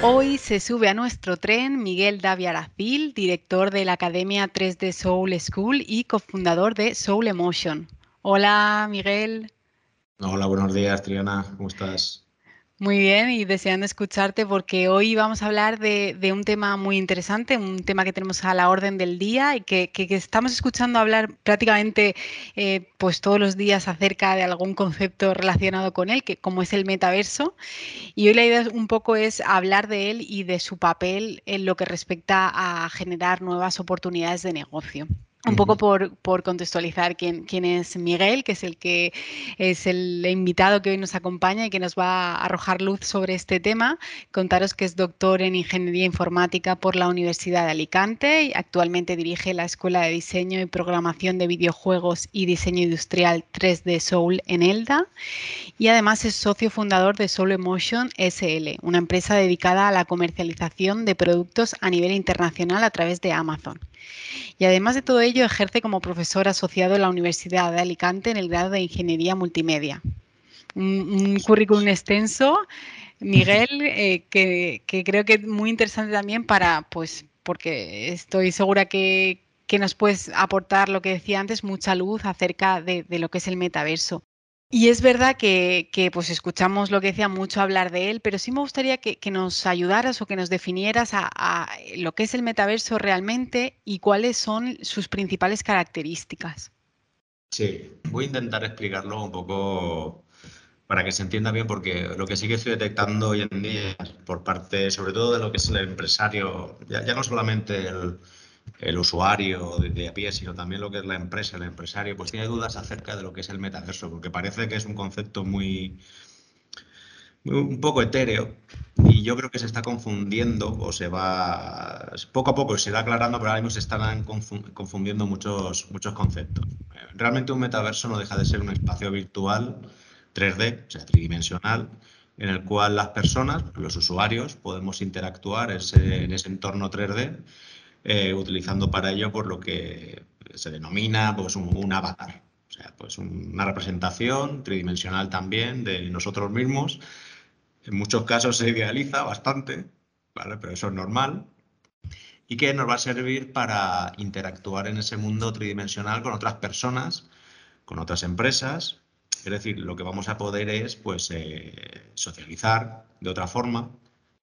Hoy se sube a nuestro tren Miguel Davia Aracil, director de la Academia 3D Soul School y cofundador de Soul Emotion. Hola, Miguel. Hola, buenos días, Triana. ¿Cómo estás? Muy bien, y deseando escucharte porque hoy vamos a hablar de, un tema muy interesante, un tema que tenemos a la orden del día y que, estamos escuchando hablar prácticamente eh, pues todos los días acerca de algún concepto relacionado con él, que como es el metaverso. Y hoy la idea un poco es hablar de él y de su papel en lo que respecta a generar nuevas oportunidades de negocio. Un poco por, por contextualizar quién, quién, es Miguel, que es el que es el invitado que hoy nos acompaña y que nos va a arrojar luz sobre este tema. Contaros que es doctor en Ingeniería Informática por la Universidad de Alicante y actualmente dirige la Escuela de Diseño y Programación de Videojuegos y Diseño Industrial 3D Soul en ELDA. Y además es socio fundador de Soul Emotion SL, una empresa dedicada a la comercialización de productos a nivel internacional a través de Amazon. Y además de todo ello, ejerce como profesor asociado en la Universidad de Alicante en el grado de Ingeniería Multimedia. Un, currículum extenso, Miguel, eh, que, creo que es muy interesante también para, pues, porque estoy segura que, nos puedes aportar lo que decía antes, mucha luz acerca de, lo que es el metaverso. Y es verdad que, pues escuchamos lo que decía mucho hablar de él, pero sí me gustaría que, nos ayudaras o que nos definieras a, lo que es el metaverso realmente y cuáles son sus principales características. Sí, voy a intentar explicarlo un poco para que se entienda bien, porque lo que sí que estoy detectando hoy en día por parte, sobre todo de lo que es el empresario, ya no solamente el, el usuario de, a pie, sino también lo que es la empresa, el empresario, pues tiene dudas acerca de lo que es el metaverso, porque parece que es un concepto muy, un poco etéreo y yo creo que se está confundiendo o se va, poco a poco se va aclarando, pero ahora mismo se están confundiendo muchos, muchos conceptos. Realmente un metaverso no deja de ser un espacio virtual 3D, o sea, tridimensional, en el cual las personas, los usuarios, podemos interactuar en ese entorno 3D eh, utilizando para ello por lo que se denomina pues, un, avatar. O sea, pues una representación tridimensional también de nosotros mismos. En muchos casos se idealiza bastante, ¿vale? pero eso es normal. Y que nos va a servir para interactuar en ese mundo tridimensional con otras personas, con otras empresas. Es decir, lo que vamos a poder es pues, eh, socializar de otra forma,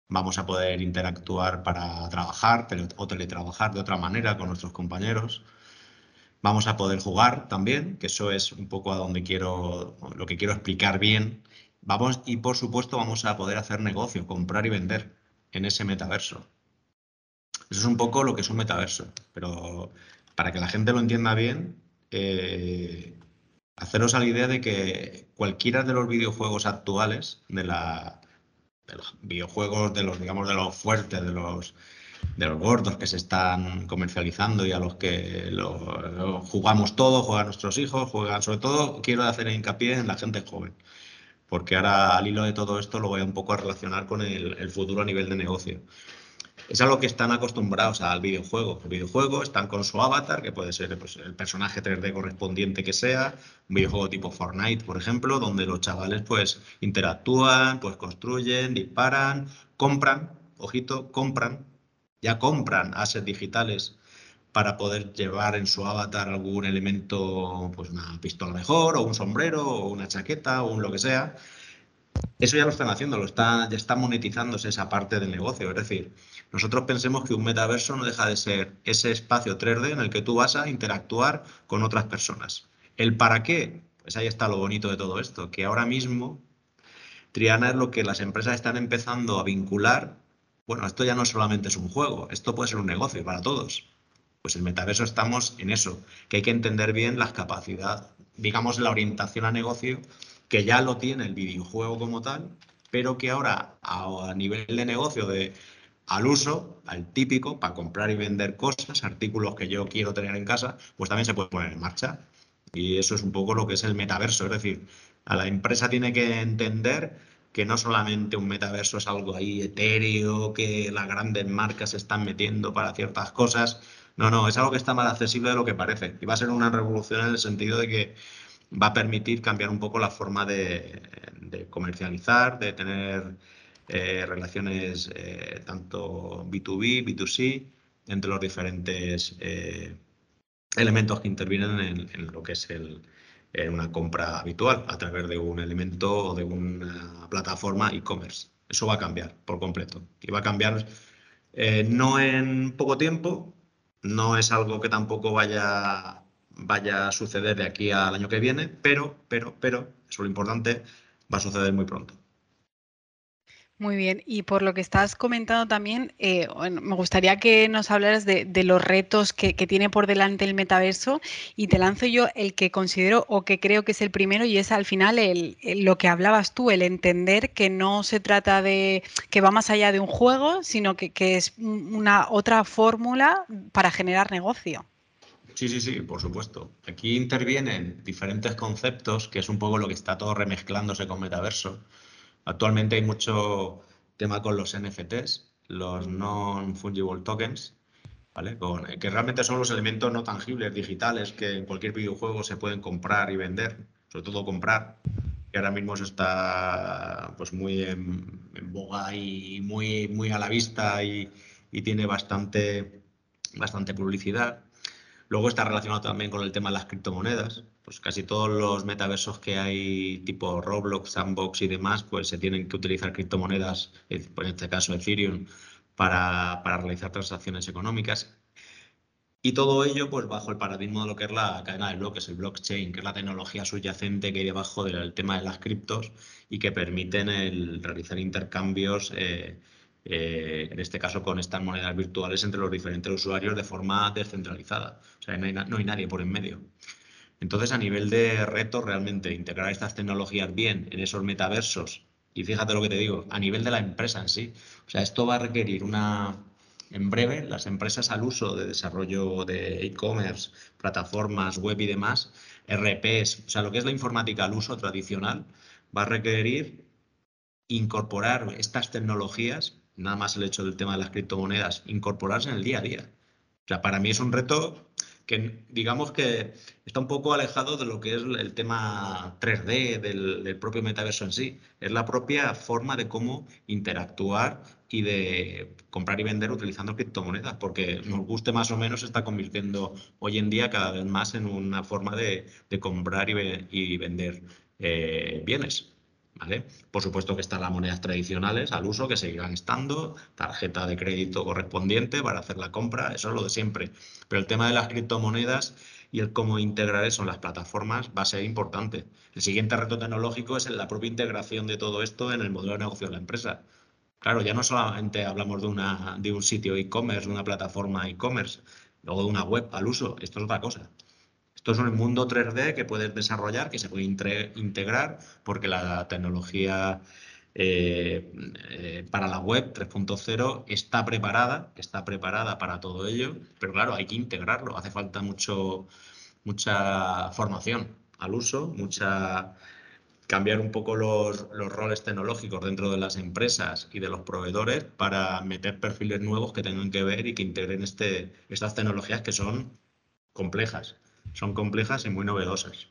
Vamos a poder interactuar para trabajar o teletrabajar de otra manera con nuestros compañeros. Vamos a poder jugar también, que eso es un poco a donde quiero, lo que quiero explicar bien. Vamos, y por supuesto vamos a poder hacer negocio, comprar y vender en ese metaverso. Eso es un poco lo que es un metaverso, pero para que la gente lo entienda bien, eh, haceros a la idea de que cualquiera de los videojuegos actuales de la, de los videojuegos, de los, digamos, de los fuertes, de los, de los gordos que se están comercializando y a los que lo, jugamos todos, juegan nuestros hijos, juegan, sobre todo quiero hacer hincapié en la gente joven, porque ahora al hilo de todo esto lo voy a un poco a relacionar con el futuro a nivel de negocio es algo que están acostumbrados al videojuego. El videojuego están con su avatar, que puede ser pues, el personaje 3D correspondiente que sea, un videojuego tipo Fortnite, por ejemplo, donde los chavales pues interactúan, pues construyen, disparan, compran, ojito, compran, ya compran assets digitales para poder llevar en su avatar algún elemento, pues una pistola mejor, o un sombrero, o una chaqueta, o un lo que sea. Eso ya lo están haciendo, lo está, ya está monetizándose esa parte del negocio. Es decir, nosotros pensemos que un metaverso no deja de ser ese espacio 3D en el que tú vas a interactuar con otras personas. ¿El para qué? Pues ahí está lo bonito de todo esto, que ahora mismo Triana es lo que las empresas están empezando a vincular. Bueno, esto ya no solamente es un juego, esto puede ser un negocio para todos. Pues el metaverso estamos en eso, que hay que entender bien las capacidades, digamos, la orientación a negocio, que ya lo tiene el videojuego como tal, pero que ahora a nivel de negocio de al uso, al típico, para comprar y vender cosas, artículos que yo quiero tener en casa, pues también se puede poner en marcha. Y eso es un poco lo que es el metaverso. Es decir, a la empresa tiene que entender que no solamente un metaverso es algo ahí etéreo, que las grandes marcas se están metiendo para ciertas cosas. No, no, es algo que está más accesible de lo que parece. Y va a ser una revolución en el sentido de que va a permitir cambiar un poco la forma de, comercializar, de tener eh, relaciones eh, tanto B2B, B2C, entre los diferentes eh, elementos que intervienen en, lo que es el, una compra habitual a través de un elemento o de una plataforma e-commerce. Eso va a cambiar por completo. Y va a cambiar no en poco tiempo, no es algo que tampoco vaya vaya a suceder de aquí al año que viene, pero, pero, pero, eso es lo importante, va a suceder muy pronto. Muy bien, y por lo que estás comentando también, eh, me gustaría que nos hablaras de, los retos que, tiene por delante el metaverso y te lanzo yo el que considero o que creo que es el primero y es al final el, lo que hablabas tú, el entender que no se trata de que va más allá de un juego, sino que, que es una otra fórmula para generar negocio. Sí, sí, sí, por supuesto. Aquí intervienen diferentes conceptos, que es un poco lo que está todo remezclándose con metaverso. Actualmente hay mucho tema con los NFTs, los non-fungible tokens, ¿vale? que realmente son los elementos no tangibles digitales que en cualquier videojuego se pueden comprar y vender, sobre todo comprar, que ahora mismo está pues, muy en, boga y muy, muy a la vista y, y tiene bastante, bastante publicidad. Luego está relacionado también con el tema de las criptomonedas. Pues casi todos los metaversos que hay, tipo Roblox, Sandbox y demás, pues se tienen que utilizar criptomonedas, eh, en este caso Ethereum, para, realizar transacciones económicas. Y todo ello, pues bajo el paradigma de lo que es la cadena de bloques, el blockchain, que es la tecnología subyacente que hay debajo del tema de las criptos y que permiten el realizar intercambios eh, eh, en este caso con estas monedas virtuales entre los diferentes usuarios de forma descentralizada. O sea, no hay, nadie por en medio. Entonces, a nivel de reto, realmente integrar estas tecnologías bien en esos metaversos, y fíjate lo que te digo, a nivel de la empresa en sí, o sea, esto va a requerir una, en breve, las empresas al uso de desarrollo de e-commerce, plataformas web y demás, RPs, o sea, lo que es la informática al uso tradicional, va a requerir incorporar estas tecnologías nada más el hecho del tema de las criptomonedas, incorporarse en el día a día. O sea, para mí es un reto que digamos que está un poco alejado de lo que es el tema 3D del, propio metaverso en sí. Es la propia forma de cómo interactuar y de comprar y vender utilizando criptomonedas, porque nos guste más o menos se está convirtiendo hoy en día cada vez más en una forma de, comprar y, vender eh, bienes. Por supuesto que están las monedas tradicionales al uso, que seguirán estando, tarjeta de crédito correspondiente para hacer la compra, eso es lo de siempre. Pero el tema de las criptomonedas y el cómo integrar eso en las plataformas va a ser importante. El siguiente reto tecnológico es la propia integración de todo esto en el modelo de negocio de la empresa. Claro, ya no solamente hablamos de, una, de un sitio e-commerce, de una plataforma e-commerce o de una web al uso, esto es otra cosa. Esto es un mundo 3D que puedes desarrollar, que se puede integrar, porque la tecnología eh, eh, para la web 3.0 está preparada, está preparada para todo ello, pero claro, hay que integrarlo, hace falta mucho, mucha formación al uso, mucha cambiar un poco los, los, roles tecnológicos dentro de las empresas y de los proveedores para meter perfiles nuevos que tengan que ver y que integren este, estas tecnologías que son complejas son complejas y muy novedosas.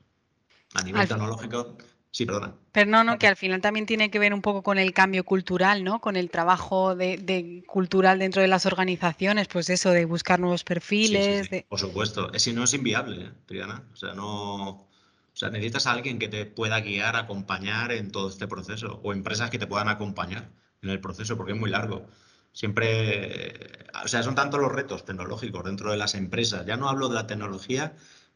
A nivel tecnológico, sí, perdona. Pero no, no, que al final también tiene que ver un poco con el cambio cultural, ¿no? Con el trabajo de, cultural dentro de las organizaciones, pues eso, de buscar nuevos perfiles. Por supuesto, si no es inviable, ¿eh, Triana. O sea, no. O sea, necesitas a alguien que te pueda guiar, acompañar en todo este proceso, o empresas que te puedan acompañar en el proceso, porque es muy largo. Siempre, o sea, son tantos los retos tecnológicos dentro de las empresas. Ya no hablo de la tecnología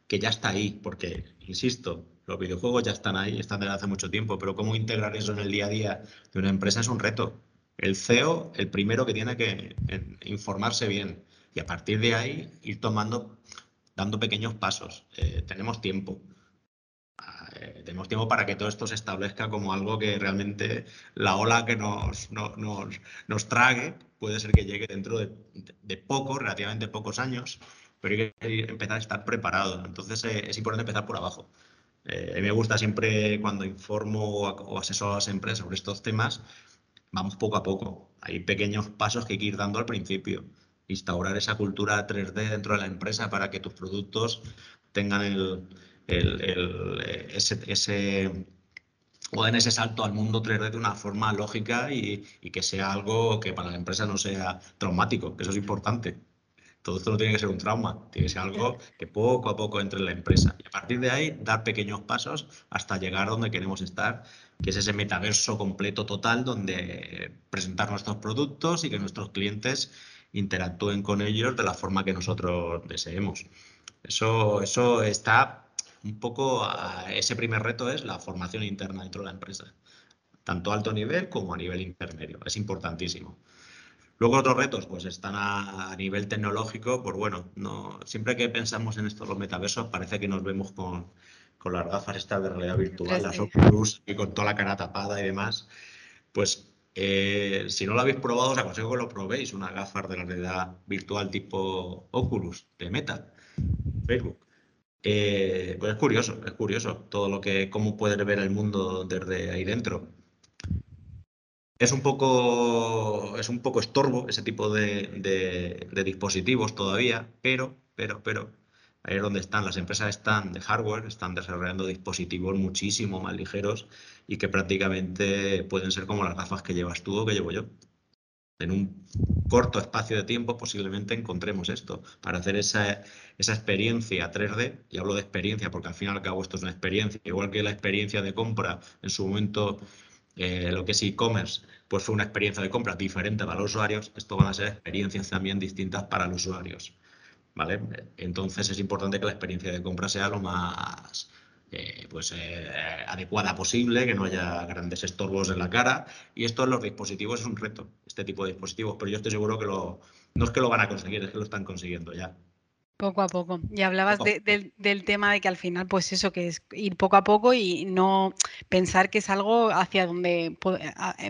que ya está ahí, porque, insisto, los videojuegos ya están ahí, están desde hace mucho tiempo, pero cómo integrar eso en el día a día de una empresa es un reto. El CEO, el primero que tiene que informarse bien y a partir de ahí ir tomando, dando pequeños pasos. Eh, tenemos tiempo. Eh, tenemos tiempo para que todo esto se establezca como algo que realmente la ola que nos, nos, trague puede ser que llegue dentro de, de, poco, relativamente pocos años, pero hay que empezar a estar preparado. Entonces es importante empezar por abajo. a mí me gusta siempre cuando informo o asesoro a las empresas sobre estos temas, vamos poco a poco. Hay pequeños pasos que hay que ir dando al principio. Instaurar esa cultura 3D dentro de la empresa para que tus productos tengan el, ese, ese, o den ese salto al mundo 3D de una forma lógica y, y, que sea algo que para la empresa no sea traumático, que eso es importante. Todo esto no tiene que ser un trauma, tiene que ser algo que poco a poco entre en la empresa. Y a partir de ahí, dar pequeños pasos hasta llegar donde queremos estar que es ese metaverso completo total donde presentar nuestros productos y que nuestros clientes interactúen con ellos de la forma que nosotros deseemos. Eso, eso está un poco, a, ese primer reto es la formación interna dentro de la empresa, tanto a alto nivel como a nivel intermedio, es importantísimo. Luego otros retos, pues están a, nivel tecnológico, pues bueno, no, siempre que pensamos en esto, los metaversos, parece que nos vemos con, con las gafas estas de realidad virtual, las Oculus y con toda la cara tapada y demás, pues eh, si no lo habéis probado, os aconsejo que lo probéis, unas gafas de la realidad virtual tipo Oculus de Meta, Facebook. Eh, pues es curioso, es curioso todo lo que, cómo puedes ver el mundo desde ahí dentro. Es un poco, es un poco estorbo ese tipo de, de dispositivos todavía, pero, pero, pero Ahí es donde están. Las empresas están de hardware, están desarrollando dispositivos muchísimo más ligeros y que prácticamente pueden ser como las gafas que llevas tú o que llevo yo. En un corto espacio de tiempo posiblemente encontremos esto para hacer esa, esa experiencia 3D. Y hablo de experiencia porque al fin y al cabo esto es una experiencia. Igual que la experiencia de compra en su momento eh, lo que es e-commerce, pues fue una experiencia de compra diferente para los usuarios, esto van a ser experiencias también distintas para los usuarios. ¿vale? Entonces es importante que la experiencia de compra sea lo más eh, pues, eh, adecuada posible, que no haya grandes estorbos en la cara. Y esto en los dispositivos es un reto, este tipo de dispositivos, pero yo estoy seguro que lo, no es que lo van a conseguir, es que lo están consiguiendo ya. Poco a poco. Y hablabas del tema de que al final, pues eso, que es ir poco a poco y no pensar que es algo hacia donde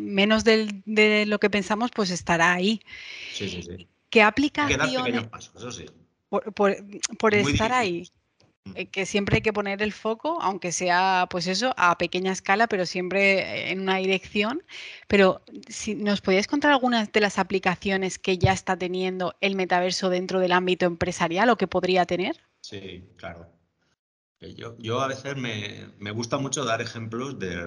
menos de lo que pensamos, pues estará ahí. Sí, sí, sí. ¿Qué aplicaciones? Hay que dar pequeños pasos, eso sí por, estar ahí. Eh, que siempre hay que poner el foco, aunque sea pues eso, a pequeña escala, pero siempre en una dirección. Pero si nos podías contar algunas de las aplicaciones que ya está teniendo el metaverso dentro del ámbito empresarial o que podría tener. Sí, claro. Yo, yo a veces me, me, gusta mucho dar ejemplos de,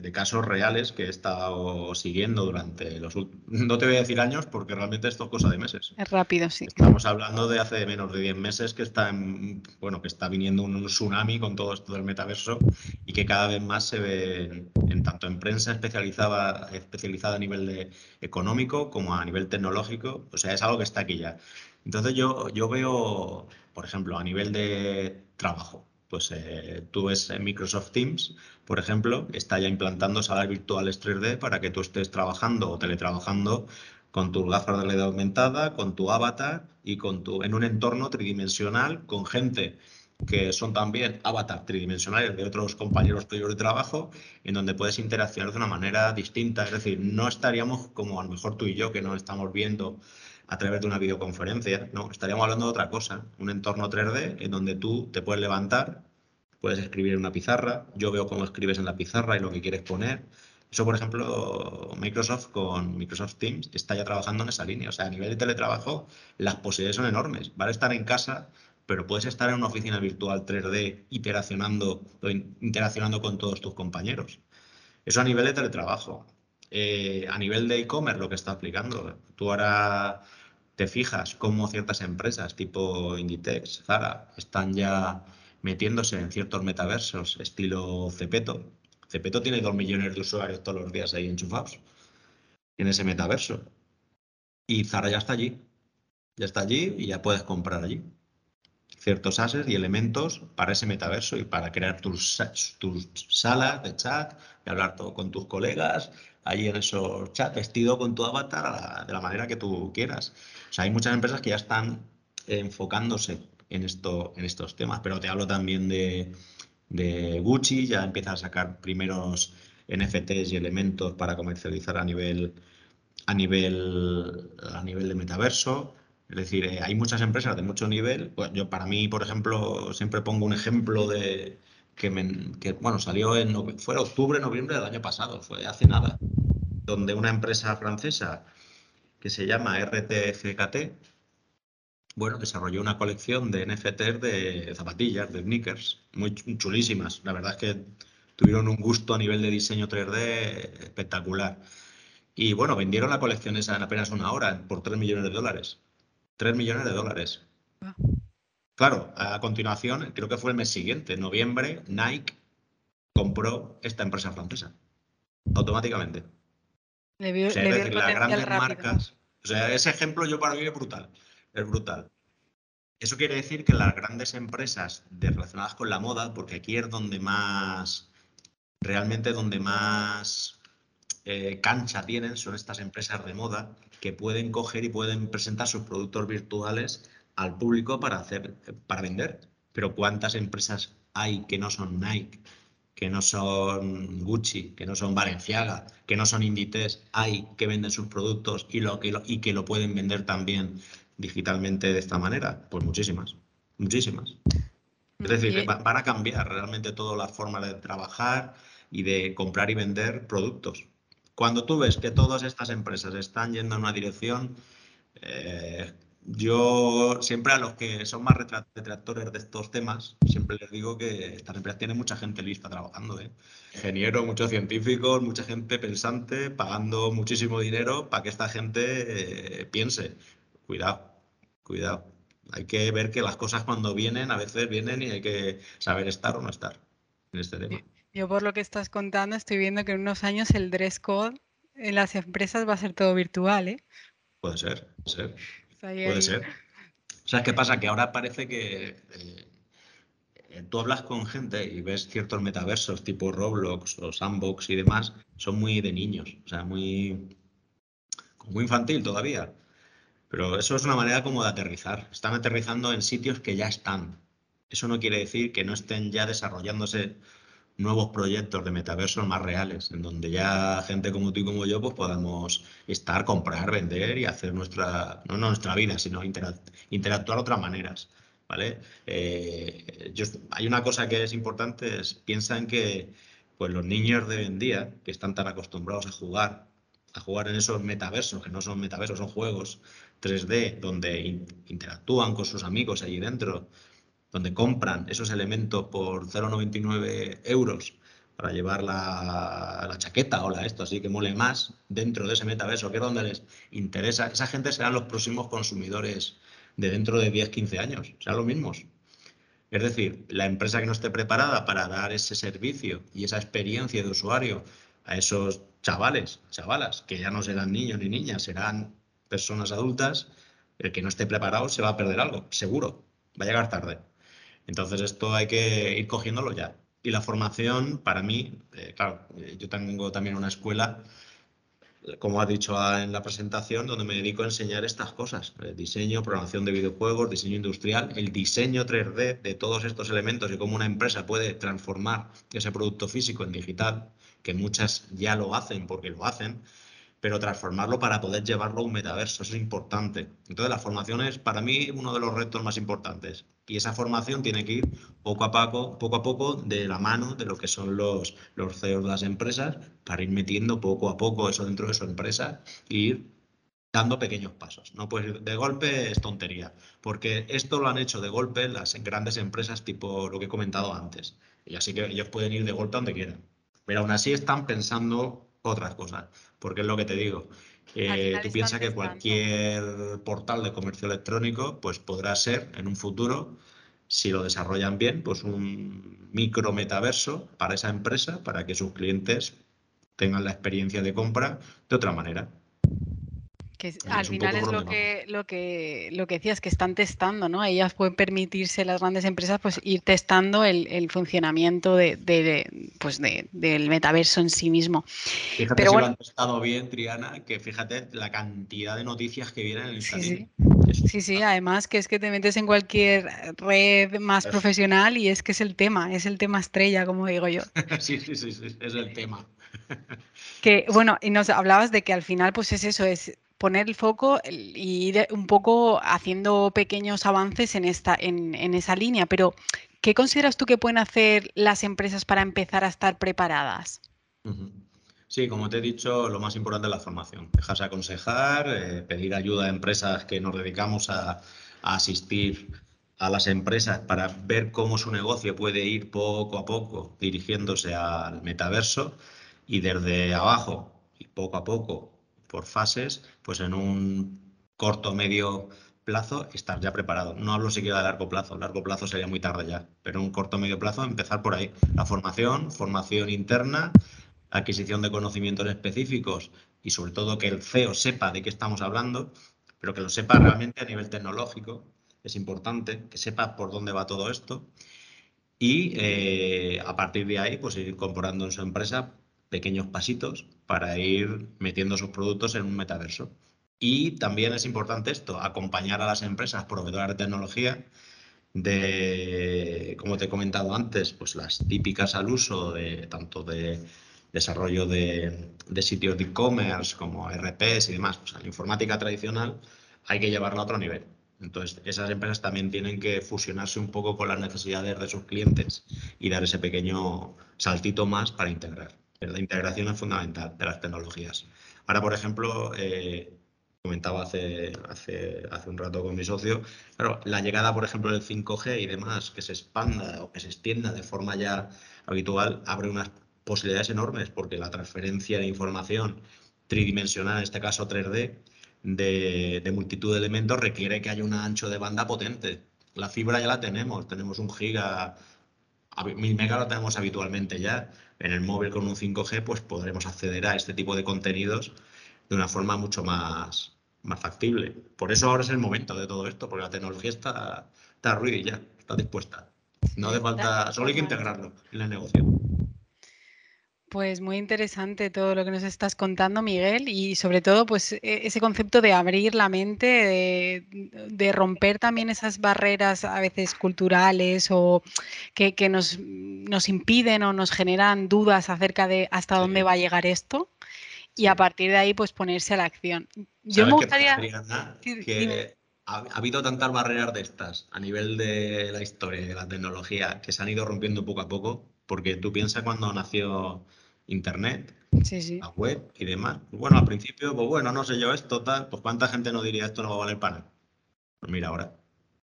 de, casos reales que he estado siguiendo durante los últimos, no te voy a decir años porque realmente esto es cosa de meses. Es rápido, sí. Estamos hablando de hace menos de 10 meses que está, bueno, que está viniendo un tsunami con todo esto del metaverso y que cada vez más se ve en, tanto en prensa especializada, especializada a nivel de, económico como a nivel tecnológico. O sea, es algo que está aquí ya. Entonces yo, yo veo, por ejemplo, a nivel de trabajo, pues eh, tú ves en Microsoft Teams, por ejemplo, está ya implantando salas virtuales 3D para que tú estés trabajando o teletrabajando con tus gafas de realidad aumentada, con tu avatar y con tu, en un entorno tridimensional con gente que son también avatar tridimensionales de otros compañeros tuyos de trabajo, en donde puedes interaccionar de una manera distinta. Es decir, no estaríamos como a lo mejor tú y yo, que no estamos viendo a través de una videoconferencia, no, estaríamos hablando de otra cosa, un entorno 3D en donde tú te puedes levantar, puedes escribir en una pizarra, yo veo cómo escribes en la pizarra y lo que quieres poner. Eso, por ejemplo, Microsoft con Microsoft Teams está ya trabajando en esa línea. O sea, a nivel de teletrabajo, las posibilidades son enormes. Vale estar en casa, pero puedes estar en una oficina virtual 3D interaccionando, interaccionando con todos tus compañeros. Eso a nivel de teletrabajo. Eh, a nivel de e-commerce, lo que está aplicando. Tú ahora te fijas cómo ciertas empresas tipo Inditex, Zara, están ya metiéndose en ciertos metaversos, estilo Cepeto. Cepeto tiene dos millones de usuarios todos los días ahí enchufados en ese metaverso. Y Zara ya está allí. Ya está allí y ya puedes comprar allí ciertos assets y elementos para ese metaverso y para crear tus, tus salas de chat y hablar todo con tus colegas allí en esos chats, vestido con tu avatar de la manera que tú quieras. O sea, hay muchas empresas que ya están enfocándose en, esto, en estos temas, pero te hablo también de, de Gucci, ya empieza a sacar primeros NFTs y elementos para comercializar a nivel, a nivel, a nivel de metaverso. Es decir, eh, hay muchas empresas de mucho nivel. Pues yo, para mí, por ejemplo, siempre pongo un ejemplo de que, bueno, salió en fue octubre, noviembre del año pasado, fue hace nada, donde una empresa francesa que se llama RTFKT, bueno, desarrolló una colección de NFTs de zapatillas, de sneakers, muy chulísimas. La verdad es que tuvieron un gusto a nivel de diseño 3D espectacular. Y bueno, vendieron la colección esa en apenas una hora por 3 millones de dólares. 3 millones de dólares. Ah. Claro, a continuación, creo que fue el mes siguiente, noviembre, Nike compró esta empresa francesa. Automáticamente. Le o sea, las grandes marcas. O sea, ese ejemplo yo para mí es brutal. Es brutal. Eso quiere decir que las grandes empresas relacionadas con la moda, porque aquí es donde más, realmente donde más eh, cancha tienen son estas empresas de moda que pueden coger y pueden presentar sus productos virtuales al público para, hacer, para vender. Pero ¿cuántas empresas hay que no son Nike, que no son Gucci, que no son Balenciaga, que no son Inditex, hay que venden sus productos y, lo, que y que lo pueden vender también digitalmente de esta manera? Pues muchísimas, muchísimas. Es decir, van a cambiar realmente todas las formas de trabajar y de comprar y vender productos. Cuando tú ves que todas estas empresas están yendo en una dirección, eh, yo siempre a los que son más detractores de estos temas, siempre les digo que esta empresa tiene mucha gente lista trabajando. ¿eh? Ingenieros, muchos científicos, mucha gente pensante, pagando muchísimo dinero para que esta gente eh, piense. Cuidado, cuidado. Hay que ver que las cosas cuando vienen, a veces vienen y hay que saber estar o no estar en este tema. Yo por lo que estás contando estoy viendo que en unos años el dress code en las empresas va a ser todo virtual, ¿eh? Puede ser, puede ser. Puede ser. ¿Sabes qué pasa? Que ahora parece que eh, eh, tú hablas con gente y ves ciertos metaversos tipo Roblox o Sandbox y demás, son muy de niños, o sea, muy, muy infantil todavía. Pero eso es una manera como de aterrizar. Están aterrizando en sitios que ya están. Eso no quiere decir que no estén ya desarrollándose nuevos proyectos de metaversos más reales, en donde ya gente como tú y como yo pues podamos estar, comprar, vender y hacer nuestra, no nuestra vida, sino interactuar de otras maneras. ¿vale? Eh, hay una cosa que es importante, es piensan que pues los niños de hoy en día, que están tan acostumbrados a jugar, a jugar en esos metaversos, que no son metaversos, son juegos 3D, donde interactúan con sus amigos allí dentro, donde compran esos elementos por 0,99 euros para llevar la, la, chaqueta o la esto, así que mole más dentro de ese metaverso, que es donde les interesa. Esa gente serán los próximos consumidores de dentro de 10, 15 años, serán los mismos. Es decir, la empresa que no esté preparada para dar ese servicio y esa experiencia de usuario a esos chavales, chavalas, que ya no serán niños ni niñas, serán personas adultas, el que no esté preparado se va a perder algo, seguro, va a llegar tarde. Entonces esto hay que ir cogiéndolo ya. Y la formación, para mí, eh, claro, eh, yo tengo también una escuela, como has dicho en la presentación, donde me dedico a enseñar estas cosas. Eh, diseño, programación de videojuegos, diseño industrial, el diseño 3D de todos estos elementos y cómo una empresa puede transformar ese producto físico en digital, que muchas ya lo hacen porque lo hacen, pero transformarlo para poder llevarlo a un metaverso, eso es importante. Entonces la formación es para mí uno de los retos más importantes. Y esa formación tiene que ir poco a poco, poco a poco de la mano de lo que son los, los CEOs de las empresas para ir metiendo poco a poco eso dentro de su empresa e ir dando pequeños pasos. No pues de golpe es tontería, porque esto lo han hecho de golpe las grandes empresas tipo lo que he comentado antes. Y así que ellos pueden ir de golpe donde quieran. Pero aún así están pensando otras cosas, porque es lo que te digo. Eh, tú piensas que cualquier portal de comercio electrónico pues podrá ser en un futuro, si lo desarrollan bien, pues un micro metaverso para esa empresa, para que sus clientes tengan la experiencia de compra de otra manera. Que al final es lo que, lo que lo que decías, que están testando, ¿no? Ellas pueden permitirse, las grandes empresas, pues ir testando el, funcionamiento de, pues del metaverso en sí mismo. Fíjate Pero si lo han testado bien, Triana, que fíjate la cantidad de noticias que vienen en el sí, sí. sí, además que es que te metes en cualquier red más profesional y es que es el tema, es el tema estrella, como digo yo. sí, sí, sí, es el tema. que bueno, y nos hablabas de que al final, pues es eso, es poner el foco y ir un poco haciendo pequeños avances en, esta, en, esa línea. Pero, ¿qué consideras tú que pueden hacer las empresas para empezar a estar preparadas? Sí, como te he dicho, lo más importante es la formación. Dejarse aconsejar, eh, pedir ayuda a empresas que nos dedicamos a, a asistir a las empresas para ver cómo su negocio puede ir poco a poco dirigiéndose al metaverso y desde abajo y poco a poco por fases, pues en un corto medio plazo estar ya preparado. No hablo siquiera de largo plazo, largo plazo sería muy tarde ya, pero en un corto medio plazo empezar por ahí. La formación, formación interna, adquisición de conocimientos específicos y sobre todo que el CEO sepa de qué estamos hablando, pero que lo sepa realmente a nivel tecnológico es importante que sepa por dónde va todo esto y eh, a partir de ahí pues ir incorporando en su empresa pequeños pasitos para ir metiendo sus productos en un metaverso. Y también es importante esto, acompañar a las empresas proveedoras de tecnología de, como te he comentado antes, pues las típicas al uso de tanto de desarrollo de, de sitios de e-commerce como RPs y demás. Pues la informática tradicional hay que llevarla a otro nivel. Entonces, esas empresas también tienen que fusionarse un poco con las necesidades de sus clientes y dar ese pequeño saltito más para integrar. La integración es fundamental de las tecnologías. Ahora, por ejemplo, eh, comentaba hace, un rato con mi socio, la llegada, por ejemplo, del 5G y demás, que se expanda o que se extienda de forma ya habitual, abre unas posibilidades enormes porque la transferencia de información tridimensional, en este caso 3D, de, multitud de elementos requiere que haya un ancho de banda potente. La fibra ya la tenemos, tenemos un giga, mil megas lo tenemos habitualmente ya. En el móvil con un 5G pues podremos acceder a este tipo de contenidos de una forma mucho más, más factible. Por eso ahora es el momento de todo esto, porque la tecnología está, está ya, está dispuesta. No hace falta, solo hay que integrarlo en el negocio. Pues muy interesante todo lo que nos estás contando, Miguel, y sobre todo, pues e, ese concepto de abrir la mente, de, romper también esas barreras a veces culturales o que, nos, nos, impiden o nos generan dudas acerca de hasta dónde va a llegar esto. Y a partir de ahí, pues ponerse a la acción. Yo me gustaría. Que, ha, ha habido tantas barreras de estas a nivel de la historia y de la tecnología que se han ido rompiendo poco a poco, porque tú piensas cuando nació Internet, la web y demás. Bueno, al principio, pues bueno, no sé yo esto, tal, pues cuánta gente no diría esto no va a valer para. Pues mira, ahora,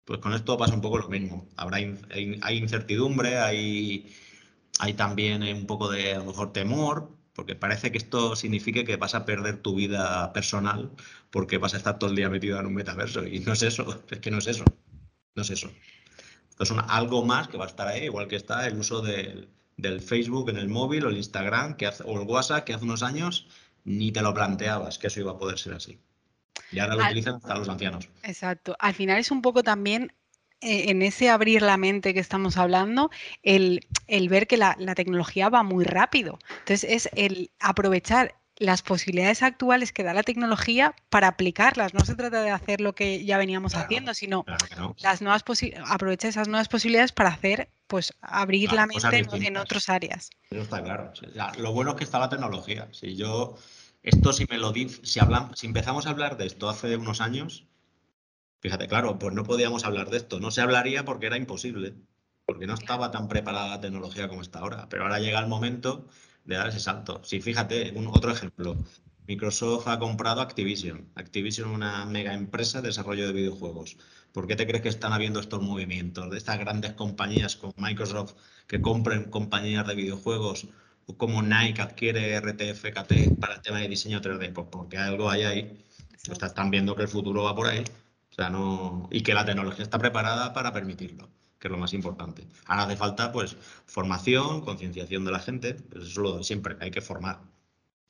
pues con esto pasa un poco lo mismo. Habrá hay, incertidumbre, hay, hay también un poco de a lo mejor temor, porque parece que esto signifique que vas a perder tu vida personal porque vas a estar todo el día metido en un metaverso. Y no es eso, es que no es eso. No es eso. Esto es algo más que va a estar ahí, igual que está el uso del del Facebook en el móvil o el Instagram que o el WhatsApp que hace unos años ni te lo planteabas que eso iba a poder ser así. Y ahora lo utilizan hasta los ancianos. Exacto. Al final es un poco también eh, en ese abrir la mente que estamos hablando, el, el ver que la, la, tecnología va muy rápido. Entonces es el aprovechar las posibilidades actuales que da la tecnología para aplicarlas. No se trata de hacer lo que ya veníamos haciendo, sino las nuevas aprovechar esas nuevas posibilidades para hacer, pues, abrir la mente en, otras áreas. Eso está claro. Lo bueno es que está la tecnología. Si yo, esto si me lo dice, si hablamos, si empezamos a hablar de esto hace unos años, fíjate, claro, pues no podíamos hablar de esto. No se hablaría porque era imposible, porque no estaba tan preparada la tecnología como está ahora. Pero ahora llega el momento de dar ese salto. Sí, fíjate, un, otro ejemplo. Microsoft ha comprado Activision. Activision es una mega empresa de desarrollo de videojuegos. ¿Por qué te crees que están habiendo estos movimientos de estas grandes compañías como Microsoft que compren compañías de videojuegos o como Nike adquiere RTFKT para el tema de diseño 3D? Pues porque algo hay ahí. Están viendo que el futuro va por ahí. O sea, no... Y que la tecnología está preparada para permitirlo que es lo más importante. Ahora hace falta, pues, formación, concienciación de la gente, pues eso es lo de siempre, hay que formar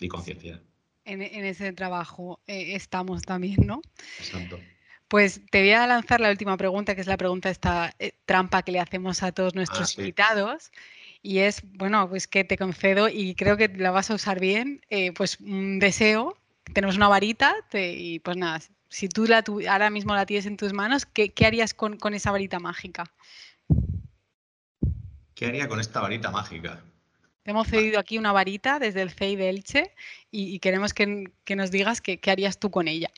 y concienciar. En, ese trabajo eh, estamos también, ¿no? Exacto. Pues te voy a lanzar la última pregunta, que es la pregunta esta eh, trampa que le hacemos a todos nuestros ah, invitados. Y es, bueno, pues que te concedo y creo que la vas a usar bien, eh, pues un deseo. Tenemos una varita y pues nada, si tú la ahora mismo la tienes en tus manos, ¿qué, harías con, esa varita mágica? ¿Qué haría con esta varita mágica? Te hemos cedido aquí una varita desde el CEI de Elche y, queremos que, nos digas qué, harías tú con ella.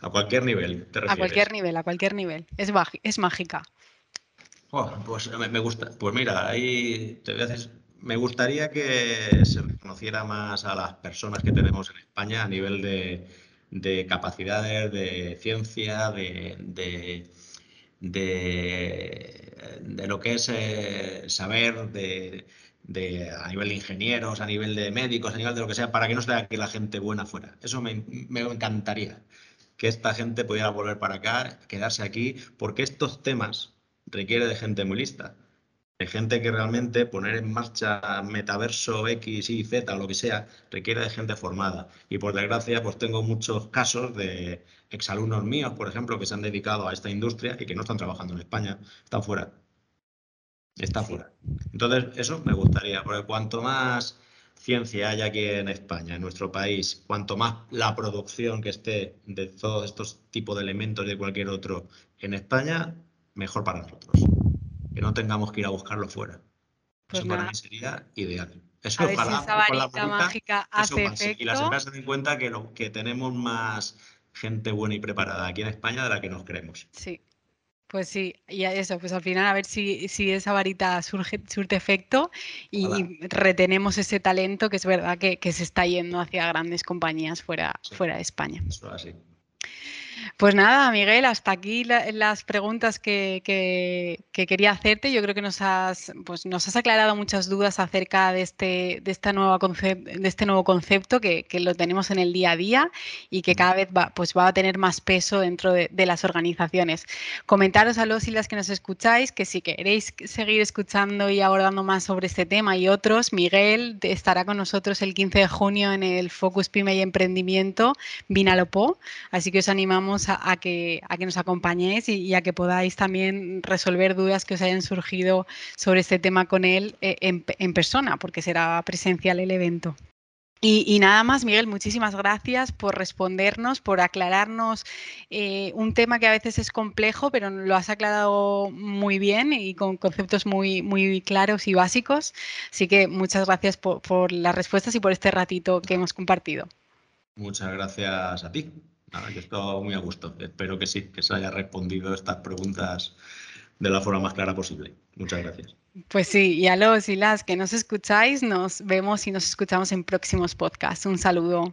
A cualquier nivel, te refieres. A cualquier nivel, a cualquier nivel. Es, es mágica. Oh, pues me, gusta. Pues mira, ahí te voy a me gustaría que se conociera más a las personas que tenemos en España a nivel de, capacidades, de ciencia, de, de, lo que es eh, saber de, a nivel de ingenieros, a nivel de médicos, a nivel de lo que sea, para que no esté aquí la gente buena fuera. Eso me, me encantaría, que esta gente pudiera volver para acá, quedarse aquí, porque estos temas requieren de gente muy lista de gente que realmente poner en marcha metaverso X, Y, Z, lo que sea, requiere de gente formada. Y por desgracia, pues tengo muchos casos de exalumnos míos, por ejemplo, que se han dedicado a esta industria y que no están trabajando en España, están fuera. Está fuera. Entonces, eso me gustaría, porque cuanto más ciencia hay aquí en España, en nuestro país, cuanto más la producción que esté de todos estos tipos de elementos y de cualquier otro en España, mejor para nosotros que no tengamos que ir a buscarlo fuera. Pues eso para mí sería ideal. Eso es para la mágica hace efecto. Y las empresas se den cuenta que, lo, que tenemos más gente buena y preparada aquí en España de la que nos creemos. Sí, pues sí, y eso, pues al final a ver si, si esa varita surge, surte efecto y, retenemos ese talento que es verdad que, que, se está yendo hacia grandes compañías fuera, fuera de España. Eso así. Pues nada, Miguel, hasta aquí las preguntas que, quería hacerte. Yo creo que nos has, pues nos has aclarado muchas dudas acerca de este, de esta nueva de este nuevo concepto que, lo tenemos en el día a día y que cada vez va, pues va a tener más peso dentro de, las organizaciones. Comentaros a los y las que nos escucháis que si queréis seguir escuchando y abordando más sobre este tema y otros, Miguel estará con nosotros el 15 de junio en el Focus Pyme y Emprendimiento Vinalopó. Así que os animamos a, que, a que nos acompañéis y, a que podáis también resolver dudas que os hayan surgido sobre este tema con él eh, en, persona, porque será presencial el evento. Y, nada más, Miguel, muchísimas gracias por respondernos, por aclararnos eh, un tema que a veces es complejo, pero lo has aclarado muy bien y con conceptos muy, muy claros y básicos. Así que muchas gracias por, por las respuestas y por este ratito que hemos compartido. Muchas gracias a ti. Nada, yo estoy muy a gusto. Espero que sí, que se haya respondido estas preguntas de la forma más clara posible. Muchas gracias. Pues sí, y a los y las que nos escucháis, nos vemos y nos escuchamos en próximos podcasts. Un saludo.